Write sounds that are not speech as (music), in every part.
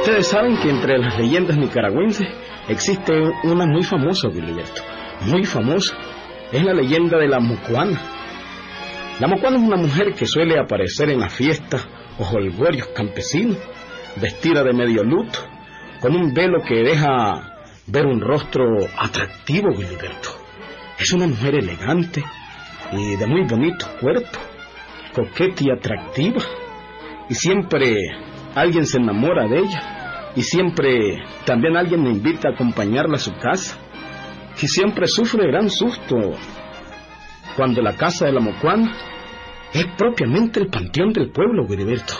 Ustedes saben que entre las leyendas nicaragüenses existe una muy famosa, Gilberto. Muy famosa. Es la leyenda de la mocuana. La mocuana es una mujer que suele aparecer en las fiestas o holgorios campesinos, vestida de medio luto, con un velo que deja ver un rostro atractivo, Gilberto. Es una mujer elegante y de muy bonito cuerpo, coqueta y atractiva. Y siempre alguien se enamora de ella. Y siempre también alguien me invita a acompañarla a su casa. Y siempre sufre gran susto cuando la casa de la Mocuana es propiamente el panteón del pueblo, Gilberto.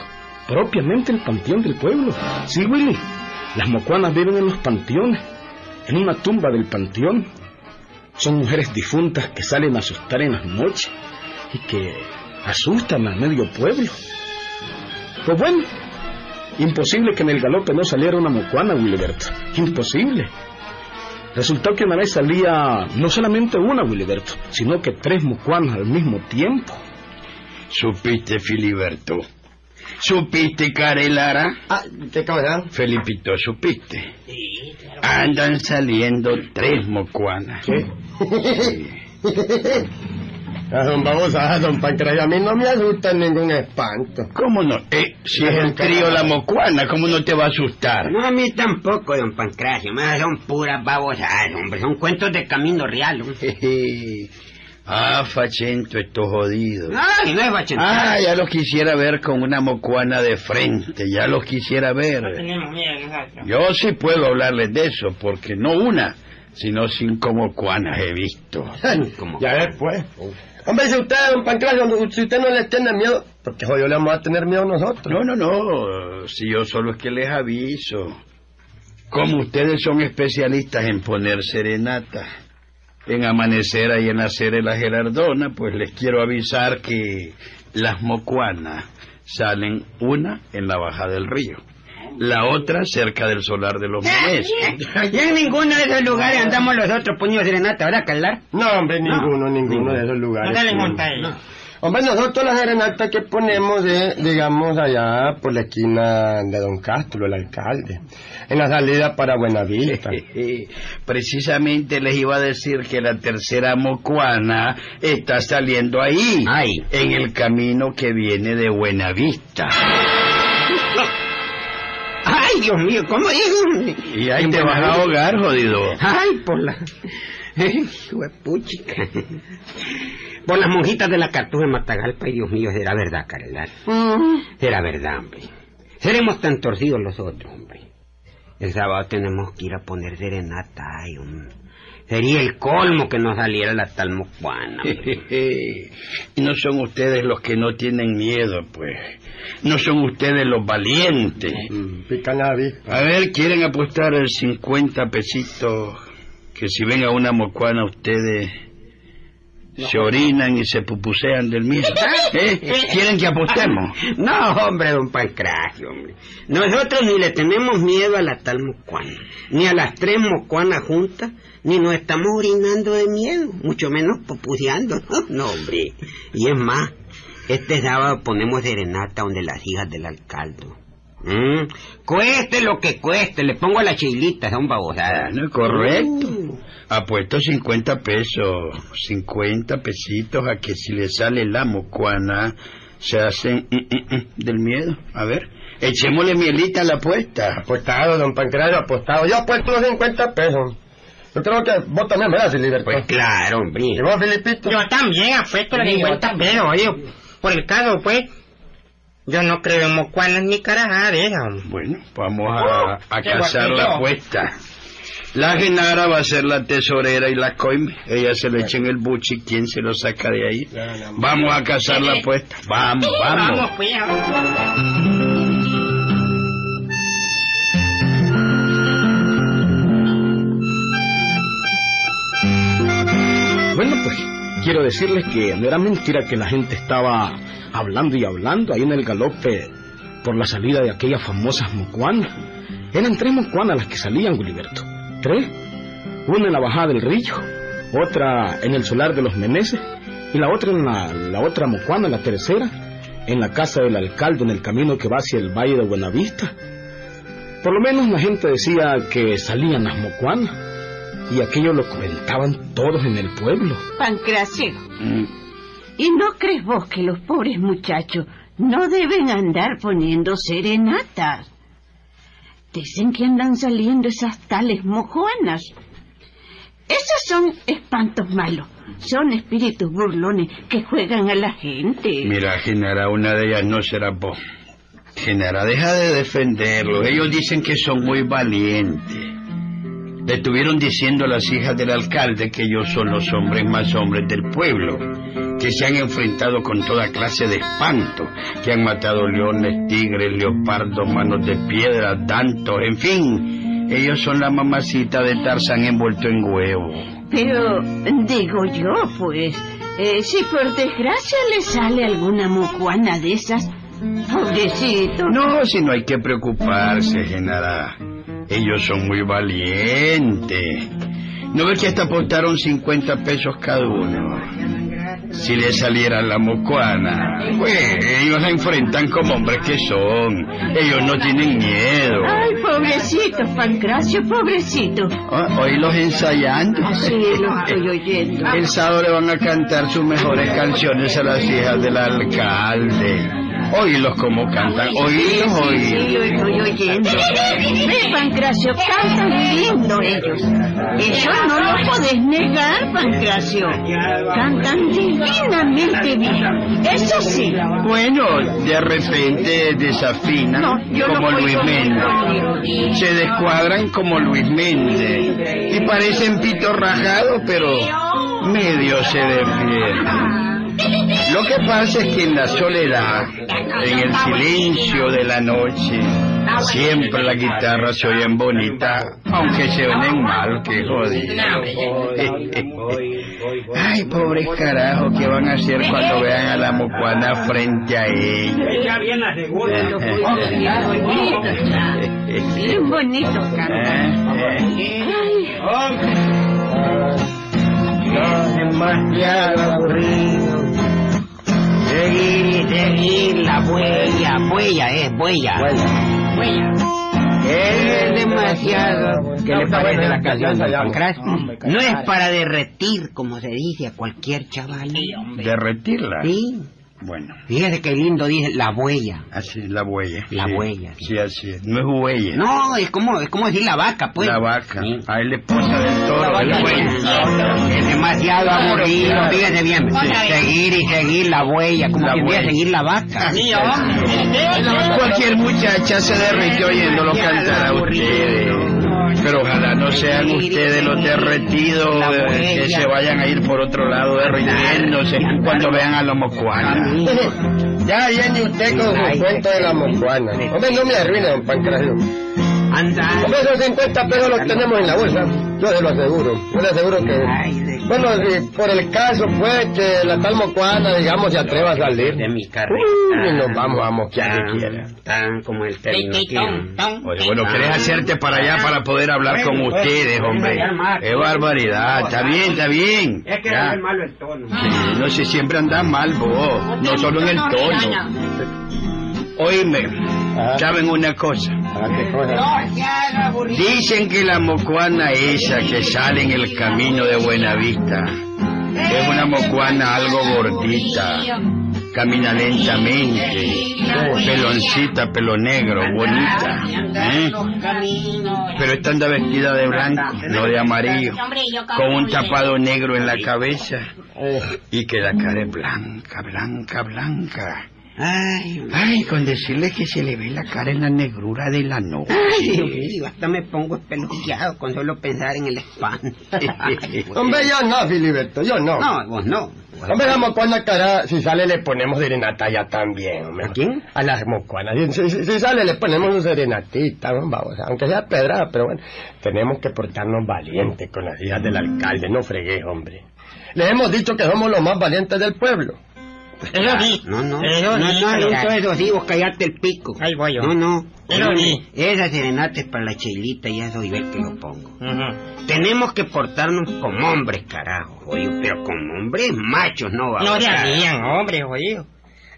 Propiamente el panteón del pueblo. Sí, Willy. Las mocuanas viven en los panteones en una tumba del panteón. Son mujeres difuntas que salen a asustar en las noches y que asustan al medio pueblo. Pues bueno, imposible que en el galope no saliera una mocuana, Wilberto. Imposible. Resultó que una vez salía no solamente una, Wilberto, sino que tres mocuanas al mismo tiempo. ¿Supiste, Filiberto? ¿Supiste, Carelara? Ah, ¿qué caballero? Felipito, ¿supiste? Andan saliendo tres mocuanas. ¿Qué? (laughs) A don Babosa, a don Pancracio, a mí no me asusta ningún espanto. ¿Cómo no? Eh, si es el trío La Mocuana, ¿cómo no te va a asustar? No, a mí tampoco, don Pancracio. Me son puras babosadas, hombre. Son cuentos de camino real. hombre. (laughs) ah, Fachento, esto jodido. Ay, no es bachentada. Ah, ya los quisiera ver con una mocuana de frente, ya los quisiera ver. Tenemos miedo nosotros. Yo sí puedo hablarles de eso, porque no una, sino cinco mocuanas he visto. Como- (laughs) Ya después. Hombre, si usted, don Pancracio, si usted no les tiene miedo, porque jodido le vamos a tener miedo nosotros. No, no, no, si yo solo es que les aviso. Como ustedes son especialistas en poner serenata, en amanecer ahí en de la Gerardona, pues les quiero avisar que las mocuanas salen una en la baja del río, la otra cerca del solar de los Monés. Y en ninguno de esos lugares andamos los otros puños de serenata, ¿verdad, Calar? No, hombre, ninguno, ninguno de esos lugares. Dale, sí. monta. Hombre, nosotros la serenata que ponemos es, digamos, allá por la esquina de Don Castro, el alcalde, en la salida para Buenavista. (laughs) Precisamente les iba a decir que la tercera mocuana está saliendo ahí, Ay. en el camino que viene de Buenavista. Ay, Dios mío, ¿cómo digo? Y ahí te vas a ahogar, jodido. Ay, por la... Huepuchica. Por las monjitas de la Cartuja de Matagalpa, ay, Dios mío, será verdad, Carelar. Será verdad, hombre. Seremos tan torcidos los otros, hombre. El sábado tenemos que ir a poner serenata, ay, hombre. Sería el colmo que nos saliera la tal mocuana, hombre. Y (laughs) no son ustedes los que no tienen miedo, pues. No son ustedes los valientes. Mm, Pican la avispa. A ver, ¿quieren apostar el 50 pesitos? Que si ven a una mocuana ustedes se orinan y se pupusean del mismo. (laughs) ¿Eh? ¿Quieren que apostemos? (laughs) No, hombre, don Pancracio, hombre. Nosotros ni le tenemos miedo a la tal mocuana, ni a las tres mocuanas juntas, ni nos estamos orinando de miedo, mucho menos pupuseando, ¿no? No, hombre. Y es más, este sábado ponemos serenata donde las hijas del alcalde. Mm, Cueste lo que cueste, le pongo a la chilita, son babosadas. Bueno, correcto. Uh. Apuesto 50 pesos, 50 pesitos a que si le sale la mocuana se hacen mm, mm, mm, del miedo. A ver, echémosle mielita a la apuesta. Apostado, don Pancracio, apostado. Yo apuesto los 50 pesos. Yo creo que vos también me das, Filiberto. Pues claro, hombre. ¿Y vos, Filipito? Yo también apuesto los Sí, 50 yo pesos, oye. Por el caso, pues, yo no creo en mocuanas ni carajares, Bueno, vamos a, oh, a cazar la apuesta. La Genara va a ser la tesorera y la coime. Ella se le echa en el buchi. ¿Quién se lo saca de ahí? Vamos a cazar la apuesta. Vamos, vamos. Pues, bueno, pues quiero decirles que no era mentira que la gente estaba hablando y hablando ahí en el galope por la salida de aquellas famosas mocuanas. Eran tres mocuanas las que salían, Guliberto. Tres. Una en la bajada del río, otra en el solar de los Meneses y la otra en la, la otra mocuana, la tercera, en la casa del alcalde en el camino que va hacia el valle de Buenavista. Por lo menos la gente decía que salían las mocuanas y aquello lo comentaban todos en el pueblo. Pancracio, ¿y no crees vos que los pobres muchachos no deben andar poniendo serenatas? Dicen que andan saliendo esas tales mojuanas. Esos son espantos malos. Son espíritus burlones que juegan a la gente. Mira, Genara, una de ellas no será vos. Genara, deja de defenderlos. Ellos dicen que son muy valientes. Le estuvieron diciendo a las hijas del alcalde que ellos son los hombres más hombres del pueblo, que se han enfrentado con toda clase de espanto, que han matado leones, tigres, leopardos, manos de piedra, dantos, en fin. Ellos son la mamacita de Tarzán envuelto en huevo. Pero digo yo, pues, eh, si por desgracia le sale alguna mocuana de esas, pobrecito. No, si no hay que preocuparse, Genara. Ellos son muy valientes. ¿No ves que hasta apostaron 50 pesos cada uno? Si le saliera la mocuana, pues ellos la enfrentan como hombres que son. Ellos no tienen miedo. Ay, pobrecito, Pancracio, pobrecito. Ah, Oílos ensayando. Así lo estoy oyendo. El sábado le van a cantar sus mejores canciones a las hijas del alcalde. Oílos como cantan, oílos, Sí, oílos. yo estoy oyendo. Ve, Pancracio, cantan lindo ellos. Eso no lo podés negar, Pancracio. Cantan divinamente bien. Eso sí. Bueno, de repente desafinan No, yo no como Luis Méndez. Se descuadran como Luis Méndez. Y parecen pito rajado, pero medio se defienden. Lo que pasa es que en la soledad, en el silencio de la noche, siempre la guitarra se oyen bonita, aunque se oyen mal, que jodido. (laughs) Ay, pobres carajos, ¿qué van a hacer cuando vean a la mocuana frente a ellos? Bien (laughs) bonito demasiado aburrido. Seguir y seguir la huella, huella es huella. Huella. Es demasiado. ¿Qué le parece la canción de? No es para derretir, como se dice a cualquier chaval. ¿Derretirla? Sí. Bueno, Fíjese qué lindo dice la huella. así es la huella. La sí. huella, sí. Sí, así es. No es huella. No, es como, es como decir la vaca, pues. La vaca. Sí. A él le posa del toro, el huella. Es demasiado aburrido, fíjese bien. Seguir y seguir la huella, como La que voy a seguir la vaca. Cualquier muchacha se derrite oyéndolo cantar a ustedes. Pero ojalá no sean ustedes los derretidos La eh, que se vayan a ir por otro lado derritiéndose cuando vean a los mocuanas. (laughs) Ya viene usted con su cuento de la mocuana. Hombre, no me arruine, don Pancracio. Hombre, esos 50 pesos los tenemos en la bolsa. Yo se lo aseguro. Yo le aseguro que... Bueno, si por el caso, pues, que la tal mocuana, digamos, se atreva a salir. de mi carreta. nos vamos a mosquear Tan, quiera. tan como el término. Oye, bueno, querés hacerte para allá para poder hablar con ustedes, hombre. Qué barbaridad. Está bien, está bien. Es que Ya. es malo el tono. Sí, no sé, siempre andás mal vos, no solo en el tono. Oíme, ¿saben una cosa? Cosa. Dicen que la mocuana esa que sale en el camino de Buenavista es una mocuana algo gordita, camina lentamente, peloncita, pelo negro, bonita. ¿eh? Pero esta anda vestida de blanco, no de amarillo, con un tapado negro en la cabeza y que la cara es blanca, blanca, blanca. Ay, Ay, con decirle que se le ve la cara en la negrura de la noche. ay, Dios mío, hasta me pongo espeluqueado con solo pensar en el espanto. (laughs) Hombre, yo no, Filiberto, yo no. No, vos no. Hombre, la mocuana cara, si sale le ponemos serenata ya también, hombre. ¿A quién? A las mocuanas. Si, si- si sale le ponemos un serenatita, vamos, aunque sea pedrada, pero bueno, tenemos que portarnos valientes con las hijas del alcalde, no fregué, hombre. Les hemos dicho que somos los más valientes del pueblo. Eso sí. No, no, Eso no, sí, no, no, eso, eso sí, vos callate el pico. Ahí voy yo. No, no. Oye, sí. Esa serenata es para la chilita y eso y ver que lo pongo. Ujú. Tenemos que portarnos como hombres, carajo, oye, pero como hombres machos, no va No se alían, hombre, jodido.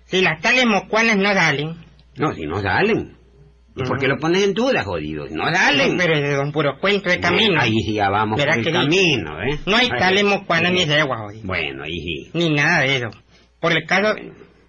Si las tales mocuanas no salen. No, si no salen. ¿Y por qué lo pones en duda, jodido? No salen. Pero es de un puro cuento de camino. Ahí sí ya vamos por el sí. camino, ¿eh? No hay tales sí. mocuanas ni ceguas, jodido. Bueno, ahí sí. Ni nada de eso. Por el caso,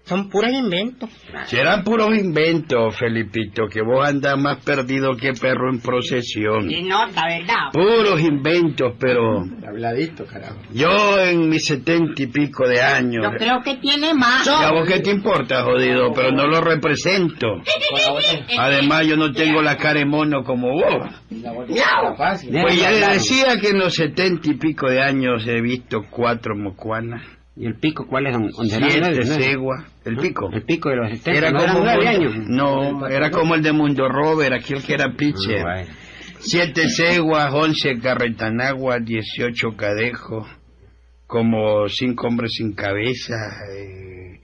son puros inventos. Serán puros inventos, Felipito, que vos andás más perdido que perro en procesión. nota, ¿verdad? Puros inventos, pero Habladito, carajo. yo en mis setenta y pico de años... Yo creo que tiene más. ¿Y a vos qué te importa, jodido? Pero no lo represento. (laughs) Además, yo no tengo la cara de mono como vos. Pues ya le decía que en los setenta y pico de años he visto cuatro mocuanas, ¿Y el pico cuál es? Siete ceguas. ¿El pico? El pico de los 70. Era ¿no como eran años? No, era como el de Mundo Robert, aquel que era pitcher. Siete ceguas, once carretanagua, dieciocho cadejos, como cinco hombres sin cabeza, eh,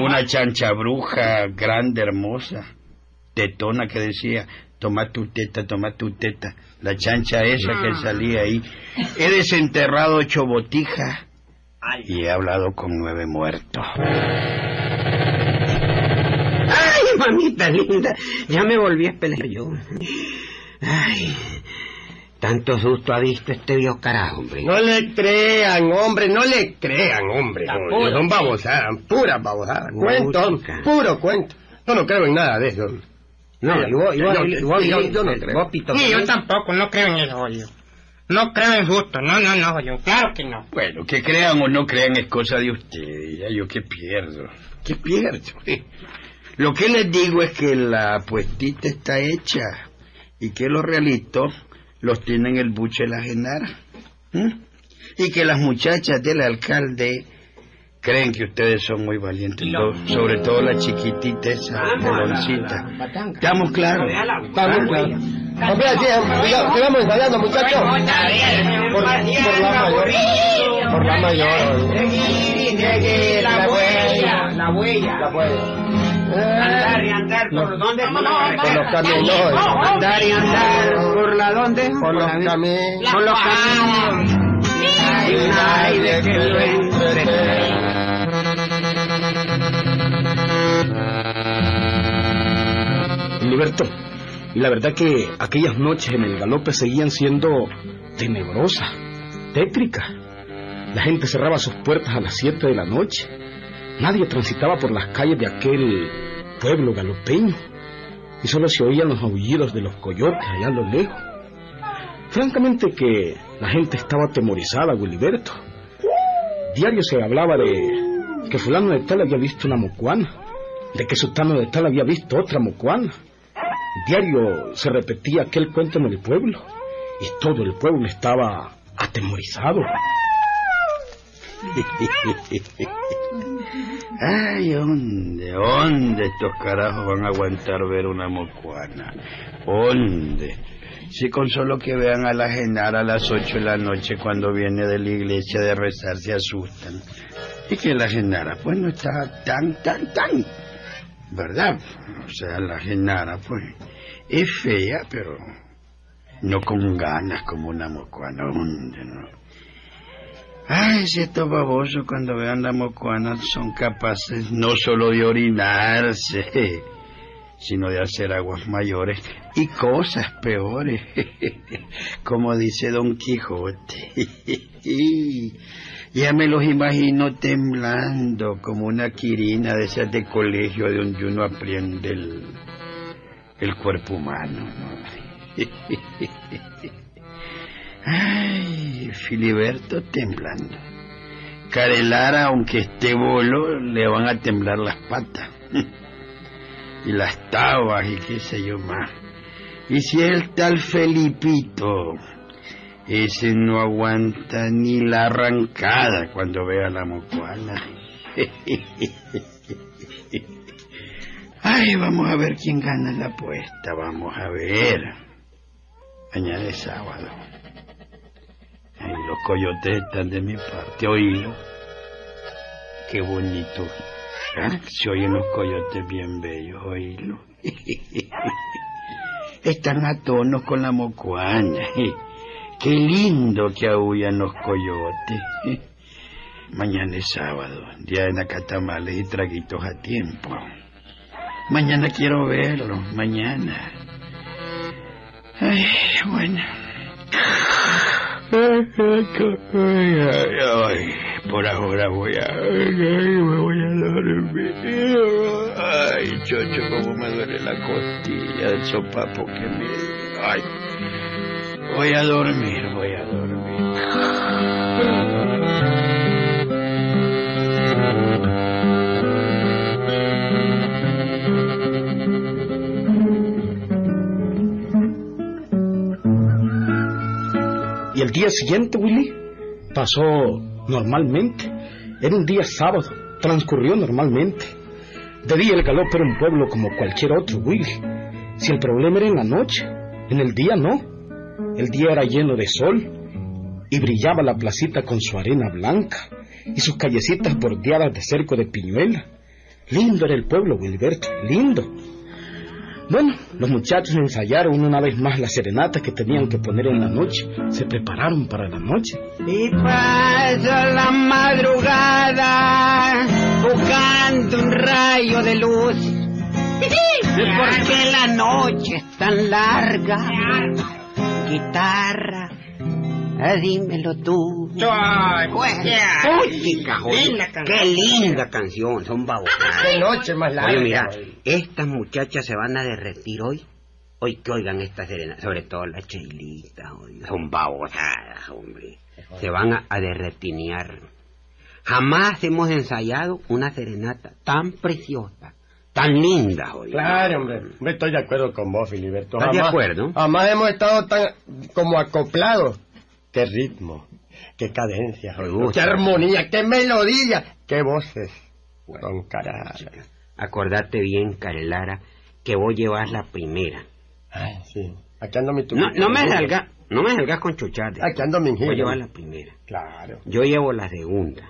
una chancha bruja grande, hermosa, tetona que decía, toma tu teta, toma tu teta, la chancha esa que salía ahí. He desenterrado ocho botijas y he hablado con nueve muertos. Ay, mamita linda, ya me volví a pelear yo. Ay, tanto susto ha visto este viejo carajo, hombre. No le crean, hombre, no le crean, hombre. Tampoco. Son babosadas, puras babosadas. Cuento, Música. puro cuento. Yo no creo en nada de eso. No, y vos, vos, No, yo- yo no creo. Sí, yo tampoco, no creo en eso, jodido. No creo en susto, no, no, no, jodido. Claro que no. Bueno, que crean o no crean es cosa de ustedes. Ya yo qué pierdo. ¿Qué pierdo? Lo que les digo es que la apuestita está hecha y que los realitos los tienen el buche de la genara. Y que las muchachas del alcalde creen que ustedes son muy valientes, sobre todo la chiquitita esa, peloncita. ¿Estamos claros? Estamos claros. Hombre, así, sigamos ensayando, muchachos. Por, por la mayor. Por la mayor. La huella, la huella. La huella. Andar y andar por dónde? Por los caminos. Andar y andar por la dónde? Por los caminos. Por los caminos. Ay, de que lo entre- Liberto, y la verdad que aquellas noches en el galope seguían siendo tenebrosas, tétricas. La gente cerraba sus puertas a las 7 de la noche. Nadie transitaba por las calles de aquel pueblo galopeño. Y solo se oían los aullidos de los coyotes allá a lo lejos. Francamente que la gente estaba atemorizada, Wiliberto. Diario se hablaba de que fulano de tal había visto una mocuana, de que sultano de tal había visto otra mocuana. Diario se repetía aquel cuento en el pueblo y todo el pueblo estaba atemorizado. (laughs) Ay, ¿dónde? ¿Dónde estos carajos van a aguantar ver una mocuana? ¿Dónde? Si con solo que vean a la Genara a las ocho de la noche cuando viene de la iglesia de rezar se asustan. Y que la Genara pues no está tan, tan, tan. ¿Verdad? O sea, la Genara pues es fea, pero no con ganas como una mocuana. ¿Dónde no? Ay, si estos babosos cuando vean la mocuana son capaces no solo de orinarse, sino de hacer aguas mayores y cosas peores, (laughs) como dice Don Quijote. Ya me los imagino temblando como una quirina de esas de colegio de donde uno aprende el, el cuerpo humano. ¿no? (laughs) Ay, Filiberto temblando. Carelara, aunque esté bolo, le van a temblar las patas. (laughs) y las tabas y qué sé yo más. Y si el tal Felipito, ese no aguanta ni la arrancada cuando vea la mocuana. Ay, vamos a ver quién gana la apuesta, vamos a ver. Mañana es sábado. Ay, los coyotes están de mi parte, oílo. Qué bonito. ¿Ah? Se oyen los coyotes bien bellos, oílo. (laughs) Están a tono con la mocuaña. Qué lindo que aullan los coyotes. (laughs) Mañana es sábado, día de nacatamales y traguitos a tiempo. Mañana quiero verlo, mañana. Ay, bueno. Ay, ay, ay, por ahora voy a... Ay, me voy a dormir. Ay, chocho, cómo me duele la costilla del sopapo que me... Ay, voy a dormir, voy a dormir. Y el día siguiente, Willy, pasó normalmente. Era un día sábado, transcurrió normalmente. De día el galope era un pueblo como cualquier otro, Willy. Si el problema era en la noche, en el día no. El día era lleno de sol y brillaba la placita con su arena blanca y sus callecitas bordeadas de cerco de piñuela. Lindo era el pueblo, Wilberto, lindo. Bueno, los muchachos ensayaron una vez más la serenata que tenían que poner en la noche. Se prepararon para la noche. Y pasa la madrugada buscando un rayo de luz. Porque la noche es tan larga. Guitarra, ah, dímelo tú. Uy, cajón, qué linda canción, son babosadas. Qué noche más larga. Oye, mira, estas muchachas se van a derretir hoy. Hoy que oigan esta serena, sobre todo las chilitas, oiga, son babosadas, hombre. Se van a, a derretinear. Jamás hemos ensayado una serenata tan preciosa, tan linda, oiga. Claro, hombre. Me estoy de acuerdo con vos, Filiberto. ¿Estás de Jamás- acuerdo? Jamás hemos estado tan como acoplados. Qué ritmo, qué cadencia, qué armonía, qué melodía, qué voces. Con cara. Acordate bien, Carelara, que vos llevas la primera. Ay, sí. Aquí ando mi No, no me salgas, no me salgas con chuchate. Aquí ando mi Vos giro. llevas la primera. Claro. Yo llevo la segunda.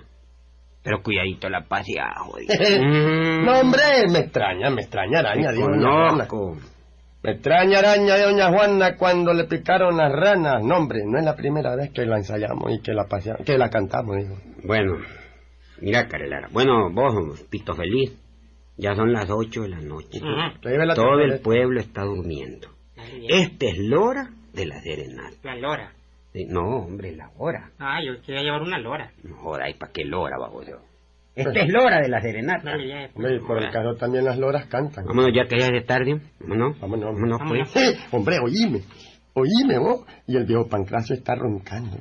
Pero cuidadito la paseada. Mm. (laughs) No, hombre, me extraña, me extraña araña, conozco. Me extraña araña de doña Juana cuando le picaron las ranas. No, hombre, no es la primera vez que la ensayamos y que la paseamos, que la cantamos, dijo. Bueno, mira, Carelara. Bueno, vos, Pito Feliz, ya son las ocho de la noche. Todo el pueblo está durmiendo. Esta es la hora de la serenata. La lora. Sí, No, hombre, la hora. Ah, yo quería llevar una lora. No joda, ¿y para qué lora, baboso? (laughs) Esta es la hora de la serenata. Dale, ya. Hombre, y por el caso también las loras cantan. Vámonos ya que ya es de tarde. Vámonos. Vámonos. Vámonos, pues. Eh, (laughs) hombre, oíme, oíme vos. Y el viejo Pancracio está roncando.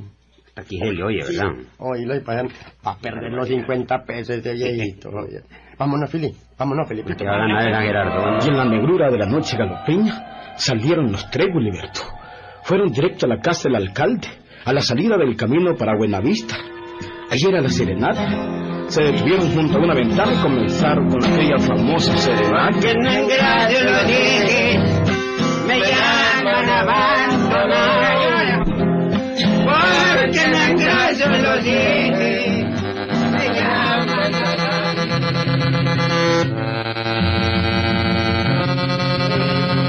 Aquí se le oye, ¿verdad? Oílo y para, para perder los 50 pesos ese viejito. (laughs) oye. Vámonos, Fili. Vámonos, Felipito. Y en la negrura de la noche galopeña salieron los tres, Wiliberto. Fueron directo a la casa del alcalde, a la salida del camino para Buenavista. Allí era la serenata. Se detuvieron junto a una ventana y comenzaron con aquella famosa serenata. Me llaman a abandonar. Porque en el lo dije, me llaman a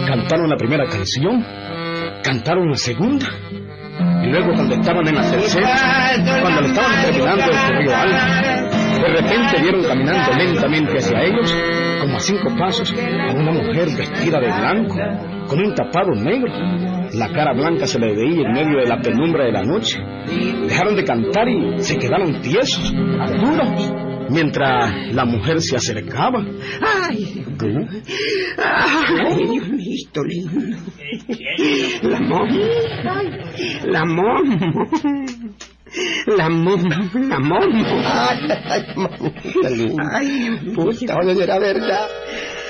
Cantaron la primera canción, cantaron la segunda, y luego cuando estaban en la tercera, cuando le estaban terminando el corrido alto, de repente vieron caminando lentamente hacia ellos, como a cinco pasos, a una mujer vestida de blanco, con un tapado negro. La cara blanca se le veía en medio de la penumbra de la noche. Dejaron de cantar y se quedaron tiesos, duros, mientras la mujer se acercaba. Ay, ay, Dios mío, lindo. La momo, la momo, la momo, la momo. Ay, ay, mamita linda. Ay, Puta, oye, era verdad.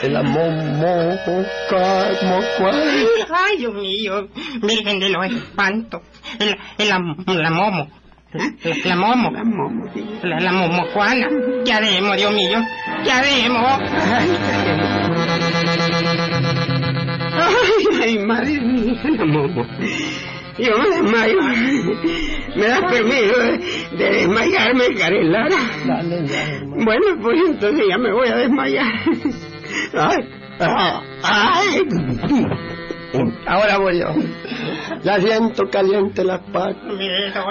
Amor, mojo, calmo, cual. Ay, Dios mío, Virgen de los Espantos. La, la, la momo. La, la momo. la momo, sí. La, la momocuana. Ya demos, Dios mío. Ya demos. Ay, ay, madre mía, la momo. Yo me desmayo. ¿Me das permiso de, de desmayarme, Karen Lara? Dale, hermano. Bueno, pues entonces ya me voy a desmayar. Ay, ah, ay. Ahora voy yo. Ya siento caliente las patas.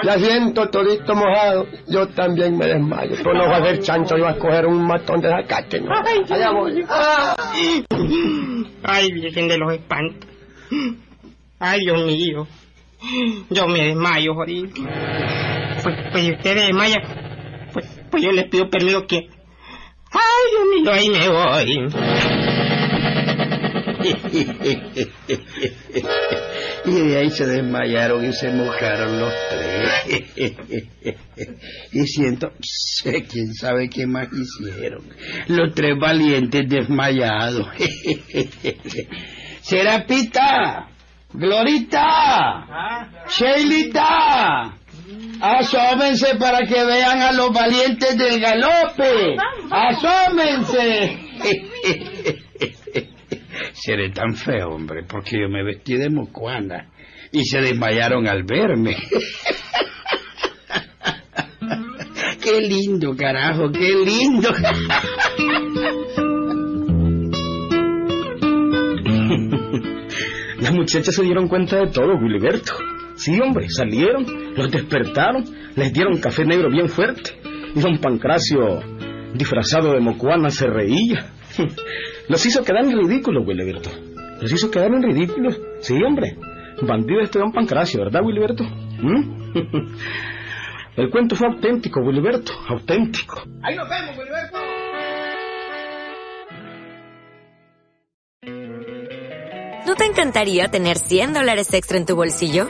Ya siento todito mojado. Yo también me desmayo. Pero no voy a hacer chancho, yo voy a coger un matón de zacate, ¿no? Allá voy. Ay, Virgen de los Espantos. Ay, Dios mío. Yo me desmayo, ahorita. Pues, pues si usted desmaya, pues, pues yo les pido permiso que... Ay, Dios mío, ahí me voy. (laughs) y de ahí se desmayaron y se mojaron los tres. (laughs) y siento, sé quién sabe qué más hicieron. Los tres valientes desmayados. (laughs) Serapita, Glorita, Sheilita. Asómense para que vean a los valientes del galope. Asómense. Seré tan feo, hombre, porque yo me vestí de mocuana y se desmayaron al verme. (laughs) qué lindo, carajo, qué lindo. (laughs) Las muchachas se dieron cuenta de todo, Wiliberto. Sí, hombre, salieron, los despertaron, les dieron café negro bien fuerte. Y don Pancracio, disfrazado de mocuana, se reía. (laughs) Los hizo quedar en ridículo, Wiliberto. Los hizo quedar en ridículo. Sí, hombre. Bandido este don Pancracio, ¿verdad, Wiliberto? ¿Mm? (laughs) El cuento fue auténtico, Wiliberto, auténtico. Ahí nos vemos, Gilberto. ¿No te encantaría tener 100 dólares extra en tu bolsillo?